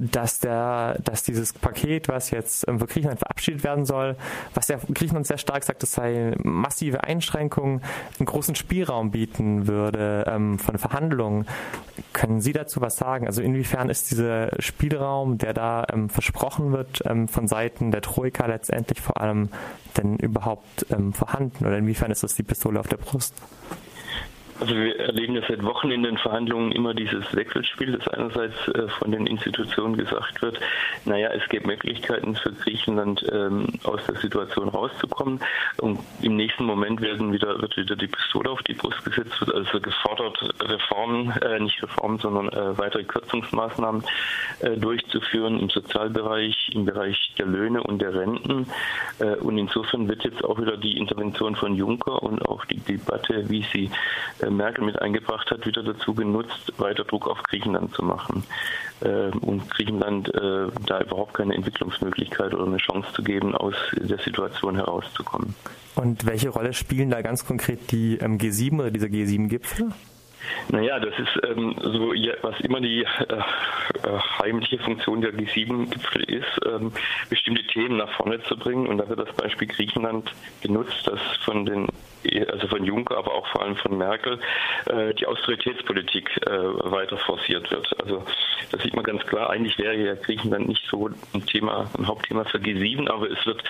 dass dass dieses Paket, was jetzt für Griechenland verabschiedet werden soll, was der Griechenland sehr stark sagt, es sei massive Einschränkungen, einen großen Spielraum bieten würde von Verhandlungen. Können Sie dazu was sagen? Also inwiefern ist dieser Spielraum, der da ähm, versprochen wird ähm, von Seiten der Troika letztendlich vor allem denn überhaupt ähm, vorhanden oder inwiefern ist das die Pistole auf der Brust? Also wir erleben ja seit Wochen in den Verhandlungen immer dieses Wechselspiel, das einerseits äh, von den Institutionen gesagt wird, naja, es gibt Möglichkeiten für Griechenland ähm, aus der Situation rauszukommen und im nächsten Moment werden wieder, wird wieder die Pistole auf die Brust gesetzt, wird also gefordert, Reformen, äh, nicht Reformen, sondern äh, weitere Kürzungsmaßnahmen durchzuführen im Sozialbereich, im Bereich der Löhne und der Renten. Und insofern wird jetzt auch wieder die Intervention von Juncker und auch die Debatte, wie sie Merkel mit eingebracht hat, wieder dazu genutzt, weiter Druck auf Griechenland zu machen äh, und Griechenland äh, da überhaupt keine Entwicklungsmöglichkeit oder eine Chance zu geben, aus der Situation herauszukommen. Und welche Rolle spielen da ganz konkret die ähm, G7 oder diese G7-Gipfel? Naja, das ist ähm, so, was immer die äh, äh, heimliche Funktion der G7-Gipfel ist, ähm, bestimmte Themen nach vorne zu bringen. Und da wird das Beispiel Griechenland genutzt, das von den also von Juncker, aber auch vor allem von Merkel, äh, die Austeritätspolitik äh, weiter forciert wird. Also das sieht man ganz klar. Eigentlich wäre ja Griechenland nicht so ein Thema, ein Hauptthema für G7, aber es wird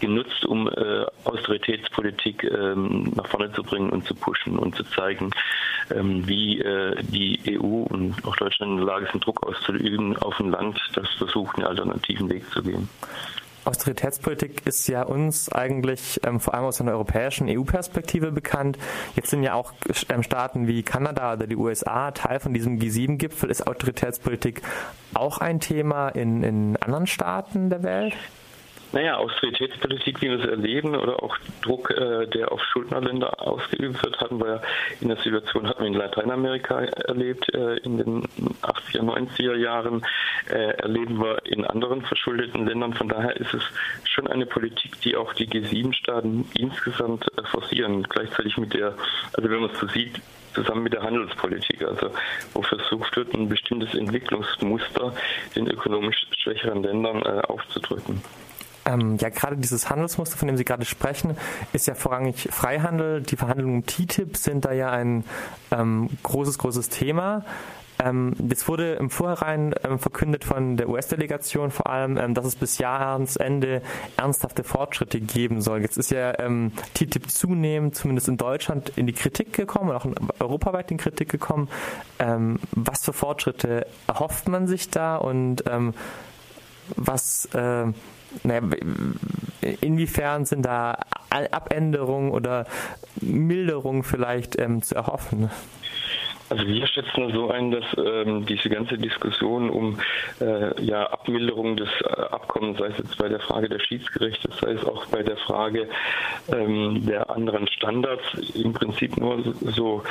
genutzt, um äh, Austeritätspolitik ähm, nach vorne zu bringen und zu pushen und zu zeigen, ähm, wie die EU und auch Deutschland in der Lage sind, Druck auszuüben auf ein Land, das versucht, einen alternativen Weg zu gehen. Austeritätspolitik ist ja uns eigentlich ähm, vor allem aus einer europäischen EU-Perspektive bekannt. Jetzt sind ja auch ähm, Staaten wie Kanada oder die USA Teil von diesem G7-Gipfel. Ist Autoritätspolitik auch ein Thema in, in anderen Staaten der Welt? Naja, Austeritätspolitik, wie wir es erleben, oder auch Druck, äh, der auf Schuldnerländer ausgeübt wird, hatten wir in der Situation, hatten wir in Lateinamerika erlebt, äh, in den 80er, 90er Jahren, äh, erleben wir in anderen verschuldeten Ländern. Von daher ist es schon eine Politik, die auch die G7-Staaten insgesamt äh, forcieren. Gleichzeitig mit der, also wenn man es so sieht, zusammen mit der Handelspolitik, also wo versucht wird, ein bestimmtes Entwicklungsmuster den ökonomisch schwächeren Ländern äh, aufzudrücken. Ähm, ja, gerade dieses Handelsmuster, von dem Sie gerade sprechen, ist ja vorrangig Freihandel. Die Verhandlungen um TTIP sind da ja ein ähm, großes, großes Thema. Ähm, das wurde im Vorhinein ähm, verkündet von der US-Delegation vor allem, ähm, dass es bis Jahresende ernsthafte Fortschritte geben soll. Jetzt ist ja ähm, TTIP zunehmend, zumindest in Deutschland, in die Kritik gekommen und auch europaweit in Kritik gekommen. Ähm, was für Fortschritte erhofft man sich da und ähm, was äh, naja, inwiefern sind da Abänderungen oder Milderungen vielleicht ähm, zu erhoffen? Also wir schätzen so ein, dass ähm, diese ganze Diskussion um äh, ja, Abmilderung des äh, Abkommens, sei es jetzt bei der Frage der Schiedsgerichte, sei es auch bei der Frage ähm, der anderen Standards, im Prinzip nur so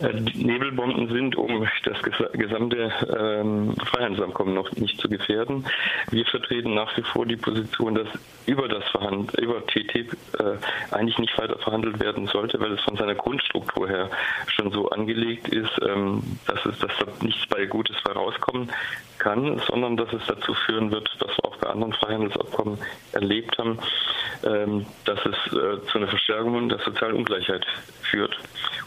äh, Nebelbomben sind, um das ges gesamte ähm, Freihandelsabkommen noch nicht zu gefährden. Wir vertreten nach wie vor die Position, dass über das Verhand über TTIP äh, eigentlich nicht weiter verhandelt werden sollte, weil es von seiner Grundstruktur her schon so angelegt ist, ähm, dass, dass da nichts bei Gutes herauskommen kann, sondern dass es dazu führen wird, was wir auch bei anderen Freihandelsabkommen erlebt haben, ähm, dass es äh, zu einer Verstärkung der sozialen Ungleichheit führt.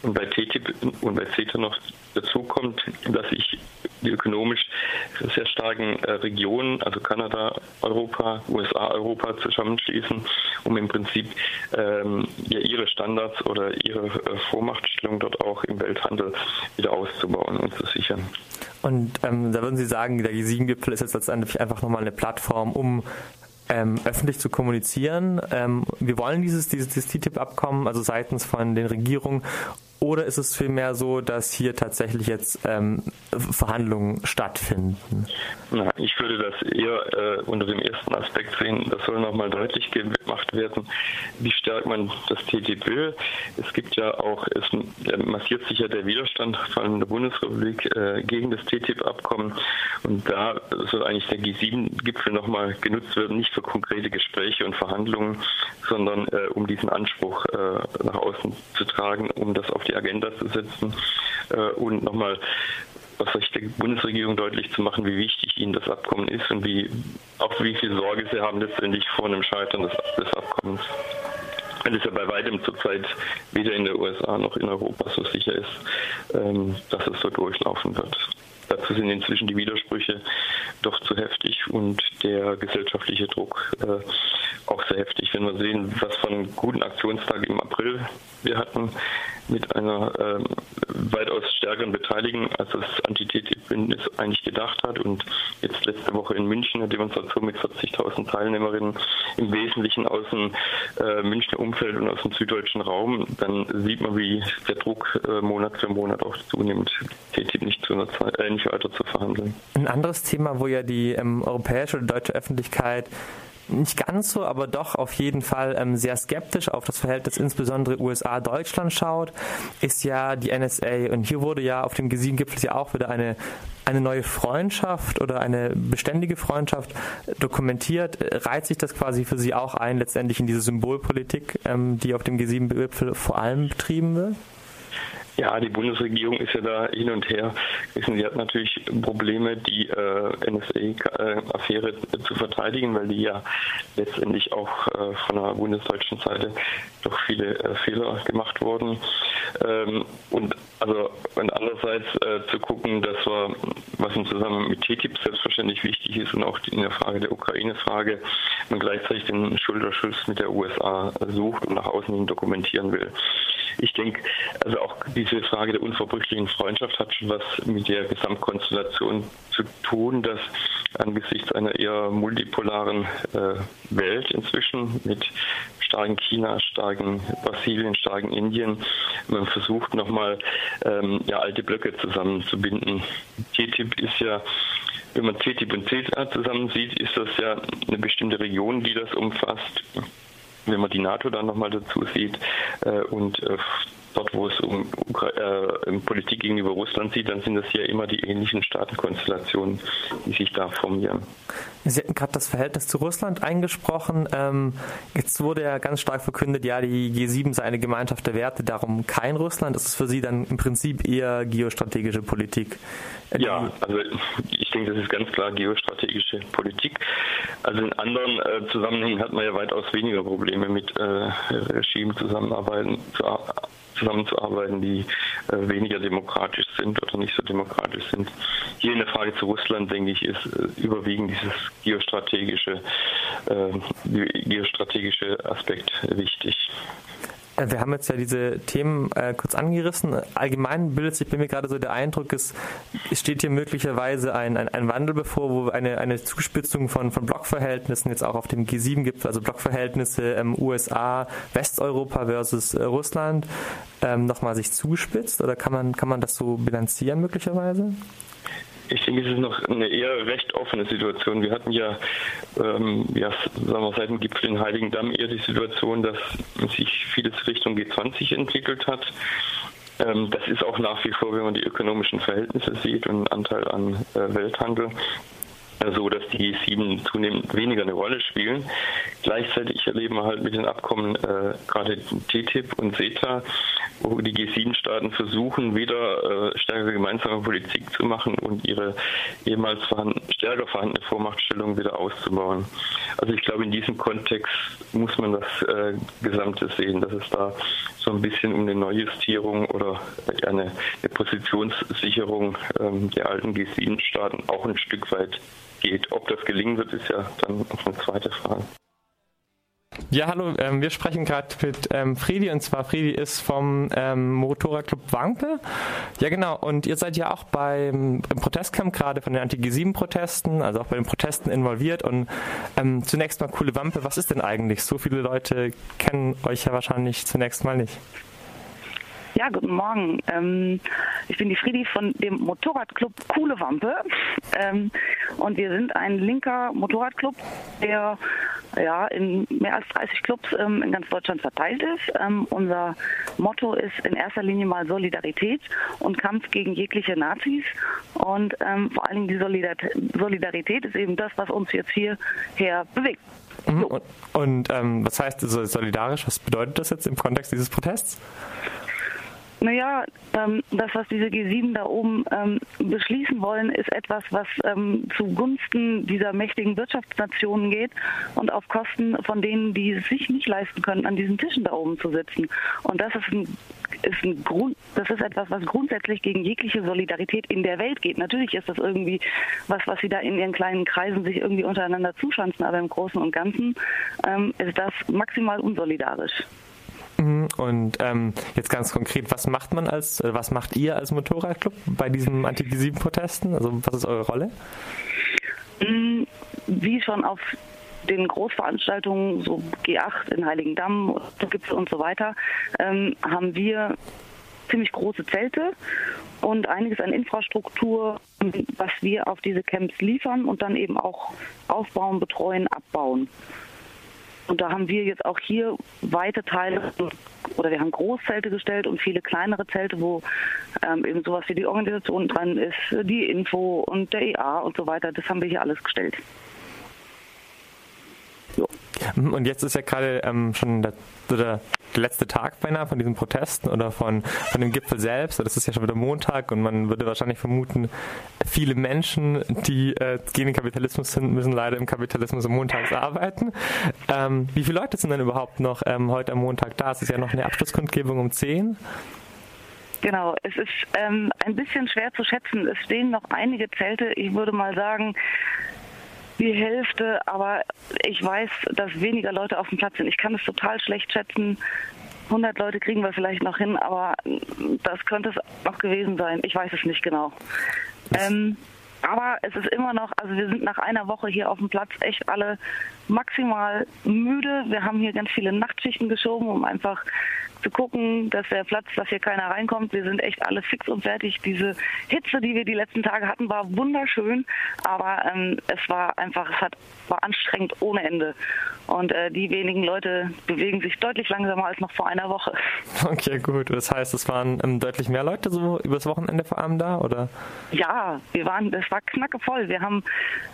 Und bei TTIP und bei CETA noch dazu kommt, dass sich die ökonomisch sehr starken äh, Regionen, also Kanada, Europa, USA, Europa zusammenschließen, um im Prinzip ähm, ja, ihre Standards oder ihre äh, Vormachtstellung dort auch im Welthandel wieder auszubauen und zu sichern. Und ähm, da würden Sie sagen, der G7-Gipfel ist jetzt letztendlich einfach nochmal eine Plattform, um ähm, öffentlich zu kommunizieren. Ähm, wir wollen dieses, dieses, dieses TTIP-Abkommen, also seitens von den Regierungen, oder ist es vielmehr so, dass hier tatsächlich jetzt ähm, Verhandlungen stattfinden? Na, ich würde das eher äh, unter dem ersten Aspekt sehen. Das soll nochmal deutlich gemacht werden, wie stark man das TTIP will. Es gibt ja auch, es massiert sich ja der Widerstand von der Bundesrepublik äh, gegen das TTIP-Abkommen. Und da soll eigentlich der G7-Gipfel nochmal genutzt werden, nicht für konkrete Gespräche und Verhandlungen, sondern äh, um diesen Anspruch äh, nach außen zu tragen, um das auf die die Agenda zu setzen äh, und nochmal was ich der Bundesregierung deutlich zu machen, wie wichtig ihnen das Abkommen ist und wie auch wie viel Sorge sie haben letztendlich vor einem Scheitern des, des Abkommens. Weil es ja bei weitem zurzeit weder in der USA noch in Europa so sicher ist, ähm, dass es so durchlaufen wird. Dazu sind inzwischen die Widersprüche doch zu heftig und der gesellschaftliche Druck äh, auch sehr heftig. Wenn wir sehen, was von guten Aktionstag im April wir hatten, mit einer ähm, weitaus stärkeren Beteiligung, als das Anti-TTIP-Bündnis eigentlich gedacht hat. Und jetzt letzte Woche in München eine Demonstration mit 40.000 Teilnehmerinnen, im Wesentlichen aus dem äh, Münchner Umfeld und aus dem süddeutschen Raum. Dann sieht man, wie der Druck äh, Monat für Monat auch zunimmt, TTIP nicht, zu einer Zeit, äh, nicht weiter zu verhandeln. Ein anderes Thema, wo ja die ähm, europäische oder deutsche Öffentlichkeit nicht ganz so, aber doch auf jeden Fall ähm, sehr skeptisch auf das Verhältnis insbesondere USA-Deutschland schaut, ist ja die NSA. Und hier wurde ja auf dem G7-Gipfel ja auch wieder eine, eine neue Freundschaft oder eine beständige Freundschaft dokumentiert. Reiht sich das quasi für Sie auch ein, letztendlich in diese Symbolpolitik, ähm, die auf dem G7-Gipfel vor allem betrieben wird? Ja, die Bundesregierung ist ja da hin und her. Sie hat natürlich Probleme, die äh, NSA-Affäre äh, zu verteidigen, weil die ja letztendlich auch äh, von der bundesdeutschen Seite doch viele äh, Fehler gemacht wurden. Ähm, und also und andererseits äh, zu gucken, dass wir, was im Zusammenhang mit TTIP selbstverständlich wichtig ist und auch in der Frage der Ukraine-Frage, man gleichzeitig den Schulterschluss mit der USA sucht und nach außen hin dokumentieren will. Ich denke, also auch diese Frage der unverbrüchlichen Freundschaft hat schon was mit der Gesamtkonstellation zu tun, dass angesichts einer eher multipolaren äh, Welt inzwischen mit starken China, starken Brasilien, starken Indien, man versucht nochmal ähm, ja, alte Blöcke zusammenzubinden. TTIP ist ja wenn man TTIP und CETA zusammen sieht, ist das ja eine bestimmte Region, die das umfasst. Wenn man die NATO dann nochmal dazu sieht äh, und äh, dort, wo es um, äh, um Politik gegenüber Russland sieht, dann sind das ja immer die ähnlichen Staatenkonstellationen, die sich da formieren. Sie hatten gerade das Verhältnis zu Russland eingesprochen. Ähm, jetzt wurde ja ganz stark verkündet, ja, die G7 sei eine Gemeinschaft der Werte, darum kein Russland. Das ist für Sie dann im Prinzip eher geostrategische Politik. Äh, ja, also ich denke, das ist ganz klar geostrategische Politik. Also in anderen äh, Zusammenhängen hat man ja weitaus weniger Probleme mit äh, Regimen zusammenarbeiten, zu, zusammenzuarbeiten, die äh, weniger demokratisch sind oder nicht so demokratisch sind. Hier in der Frage zu Russland, denke ich, ist äh, überwiegend dieses geostrategische, äh, geostrategische Aspekt wichtig. Äh, wir haben jetzt ja diese Themen äh, kurz angerissen. Allgemein bildet sich bei mir gerade so der Eindruck, es, steht hier möglicherweise ein, ein, ein, Wandel bevor, wo eine, eine Zuspitzung von, von Blockverhältnissen jetzt auch auf dem G7 gibt, also Blockverhältnisse ähm, USA, Westeuropa versus äh, Russland, ähm, nochmal sich zuspitzt? Oder kann man, kann man das so bilanzieren möglicherweise? Ich denke, es ist noch eine eher recht offene Situation. Wir hatten ja, ähm, ja sagen wir, seit dem Gipfel in Heiligendamm eher die Situation, dass sich vieles Richtung G20 entwickelt hat. Ähm, das ist auch nach wie vor, wenn man die ökonomischen Verhältnisse sieht und Anteil an äh, Welthandel, so, dass die G7 zunehmend weniger eine Rolle spielen. Gleichzeitig erleben wir halt mit den Abkommen äh, gerade TTIP und CETA, wo die G7-Staaten versuchen, wieder äh, stärkere gemeinsame Politik zu machen und ihre ehemals vorhanden, stärker vorhandene Vormachtstellung wieder auszubauen. Also ich glaube, in diesem Kontext muss man das äh, Gesamte sehen, dass es da so ein bisschen um eine Neujustierung oder eine, eine Positionssicherung ähm, der alten G7-Staaten auch ein Stück weit geht. Ob das gelingen wird, ist ja dann eine zweite Frage. Ja, hallo, ähm, wir sprechen gerade mit ähm, Fredi und zwar Fredi ist vom ähm, Motorradclub Wanke. Ja, genau, und ihr seid ja auch beim, beim Protestcamp gerade von den Anti-G7-Protesten, also auch bei den Protesten involviert und ähm, zunächst mal coole Wampe, was ist denn eigentlich? So viele Leute kennen euch ja wahrscheinlich zunächst mal nicht. Ja, guten Morgen. Ähm, ich bin die Friedi von dem Motorradclub Coole Wampe. Ähm, und wir sind ein linker Motorradclub, der ja, in mehr als 30 Clubs ähm, in ganz Deutschland verteilt ist. Ähm, unser Motto ist in erster Linie mal Solidarität und Kampf gegen jegliche Nazis. Und ähm, vor allen Dingen die Solidarität ist eben das, was uns jetzt hierher bewegt. Mhm. Und, und ähm, was heißt solidarisch? Was bedeutet das jetzt im Kontext dieses Protests? Naja, ähm, das, was diese G7 da oben ähm, beschließen wollen, ist etwas, was ähm, zugunsten dieser mächtigen Wirtschaftsnationen geht und auf Kosten von denen, die es sich nicht leisten können, an diesen Tischen da oben zu sitzen. Und das ist ein ist ein Grund, das ist etwas, was grundsätzlich gegen jegliche Solidarität in der Welt geht. Natürlich ist das irgendwie was, was sie da in ihren kleinen Kreisen sich irgendwie untereinander zuschanzen, aber im Großen und Ganzen ähm, ist das maximal unsolidarisch. Und ähm, jetzt ganz konkret, was macht man als, äh, was macht ihr als Motorradclub bei diesen Anti-G7-Protesten? Also was ist eure Rolle? Mm, wie schon auf den Großveranstaltungen, so G8 in Heiligendamm, Gipfel und so weiter, ähm, haben wir ziemlich große Zelte und einiges an Infrastruktur, was wir auf diese Camps liefern und dann eben auch aufbauen, betreuen, abbauen. Und da haben wir jetzt auch hier weite Teile oder wir haben Großzelte gestellt und viele kleinere Zelte, wo ähm, eben sowas wie die Organisation dran ist, die Info und der EA und so weiter. Das haben wir hier alles gestellt. So. Und jetzt ist ja gerade ähm, schon der, der, letzte Tag beinahe von diesen Protesten oder von, von dem Gipfel selbst. Das ist ja schon wieder Montag und man würde wahrscheinlich vermuten, viele Menschen, die äh, gegen den Kapitalismus sind, müssen leider im Kapitalismus am Montags arbeiten. Ähm, wie viele Leute sind denn überhaupt noch ähm, heute am Montag da? Es ist ja noch eine Abschlusskundgebung um 10. Genau, es ist ähm, ein bisschen schwer zu schätzen. Es stehen noch einige Zelte. Ich würde mal sagen, die Hälfte, aber ich weiß, dass weniger Leute auf dem Platz sind. Ich kann es total schlecht schätzen. 100 Leute kriegen wir vielleicht noch hin, aber das könnte es auch gewesen sein. Ich weiß es nicht genau. Ähm, aber es ist immer noch, also wir sind nach einer Woche hier auf dem Platz echt alle maximal müde. Wir haben hier ganz viele Nachtschichten geschoben, um einfach zu gucken, dass der Platz, dass hier keiner reinkommt. Wir sind echt alle fix und fertig. Diese Hitze, die wir die letzten Tage hatten, war wunderschön, aber ähm, es war einfach, es hat, war anstrengend ohne Ende. Und äh, die wenigen Leute bewegen sich deutlich langsamer als noch vor einer Woche. Okay, gut. Das heißt, es waren ähm, deutlich mehr Leute so übers Wochenende vor allem da, oder? Ja, wir waren, es war knackevoll. Wir haben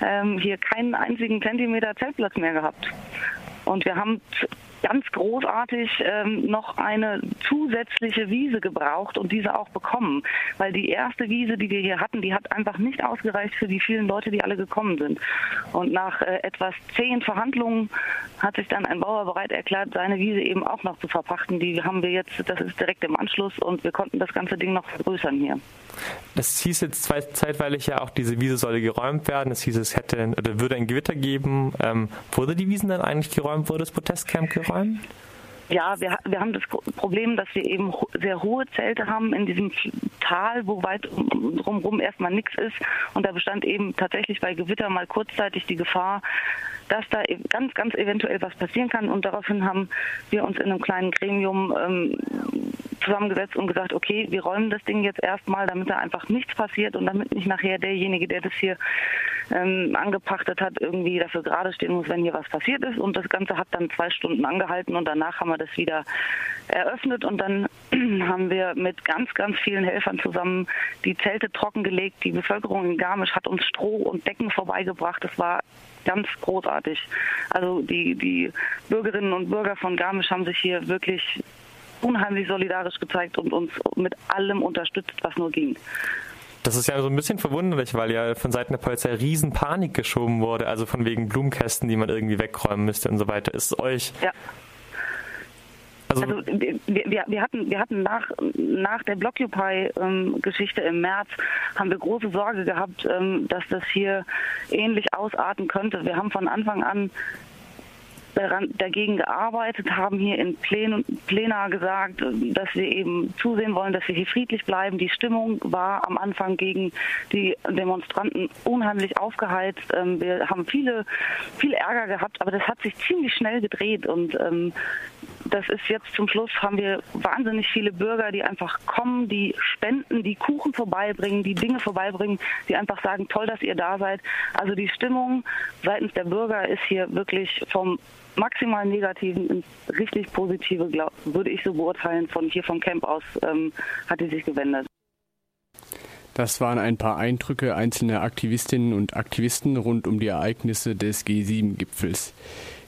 ähm, hier keinen einzigen Zentimeter Zeltplatz mehr gehabt. Und wir haben ganz großartig ähm, noch eine zusätzliche Wiese gebraucht und diese auch bekommen. Weil die erste Wiese, die wir hier hatten, die hat einfach nicht ausgereicht für die vielen Leute, die alle gekommen sind. Und nach äh, etwas zehn Verhandlungen hat sich dann ein Bauer bereit erklärt, seine Wiese eben auch noch zu verpachten. Die haben wir jetzt, das ist direkt im Anschluss und wir konnten das ganze Ding noch vergrößern hier. Es hieß jetzt zeitweilig ja auch, diese Wiese solle geräumt werden. Es hieß, es hätte oder würde ein Gewitter geben. Ähm, wurde die Wiesen dann eigentlich geräumt? Wurde das Protestcamp geräumt? Ja, wir, wir haben das Problem, dass wir eben sehr hohe Zelte haben in diesem Tal, wo weit drumherum erstmal nichts ist. Und da bestand eben tatsächlich bei Gewitter mal kurzzeitig die Gefahr, dass da e-, ganz, ganz eventuell was passieren kann. Und daraufhin haben wir uns in einem kleinen Gremium ähm, zusammengesetzt und gesagt, okay, wir räumen das Ding jetzt erstmal, damit da einfach nichts passiert und damit nicht nachher derjenige, der das hier ähm, angepachtet hat, irgendwie dafür gerade stehen muss, wenn hier was passiert ist. Und das Ganze hat dann zwei Stunden angehalten und danach haben wir das wieder eröffnet und dann haben wir mit ganz, ganz vielen Helfern zusammen die Zelte trockengelegt. Die Bevölkerung in Garmisch hat uns Stroh und Decken vorbeigebracht. Das war ganz großartig. Also die, die Bürgerinnen und Bürger von Garmisch haben sich hier wirklich unheimlich solidarisch gezeigt und uns mit allem unterstützt, was nur ging. Das ist ja so ein bisschen verwunderlich, weil ja von Seiten der Polizei riesen Panik geschoben wurde, also von wegen Blumenkästen, die man irgendwie wegräumen müsste und so weiter. Ist es euch ja. Also, also wir, wir, wir, hatten, wir hatten nach, nach der Blockupy-Geschichte im März haben wir große Sorge gehabt, ähm, dass das hier ähnlich ausarten könnte. Wir haben von Anfang an daran, dagegen gearbeitet, haben hier in Plen, Plena gesagt, dass wir eben zusehen wollen, dass wir hier friedlich bleiben. Die Stimmung war am Anfang gegen die Demonstranten unheimlich aufgeheizt. Ähm, wir haben viele, viel Ärger gehabt, aber das hat sich ziemlich schnell gedreht und ähm, das ist jetzt zum Schluss haben wir wahnsinnig viele Bürger, die einfach kommen, die spenden, die Kuchen vorbeibringen, die Dinge vorbeibringen, die einfach sagen, toll, dass ihr da seid. Also die Stimmung seitens der Bürger ist hier wirklich vom maximal negativen ins richtig positive, glaub, würde ich so beurteilen, von hier vom Camp aus ähm, hat die sich gewendet. Das waren ein paar Eindrücke einzelner Aktivistinnen und Aktivisten rund um die Ereignisse des G7-Gipfels.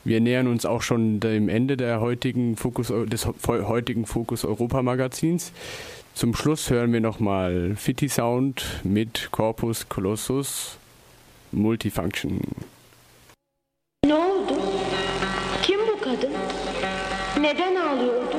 Wir nähern uns auch schon dem Ende der heutigen Fokus, des heutigen Fokus Europa Magazins. Zum Schluss hören wir nochmal Fitty Sound mit Corpus Colossus Multifunction. Ne ağlıyordu? Neden ağlıyordu?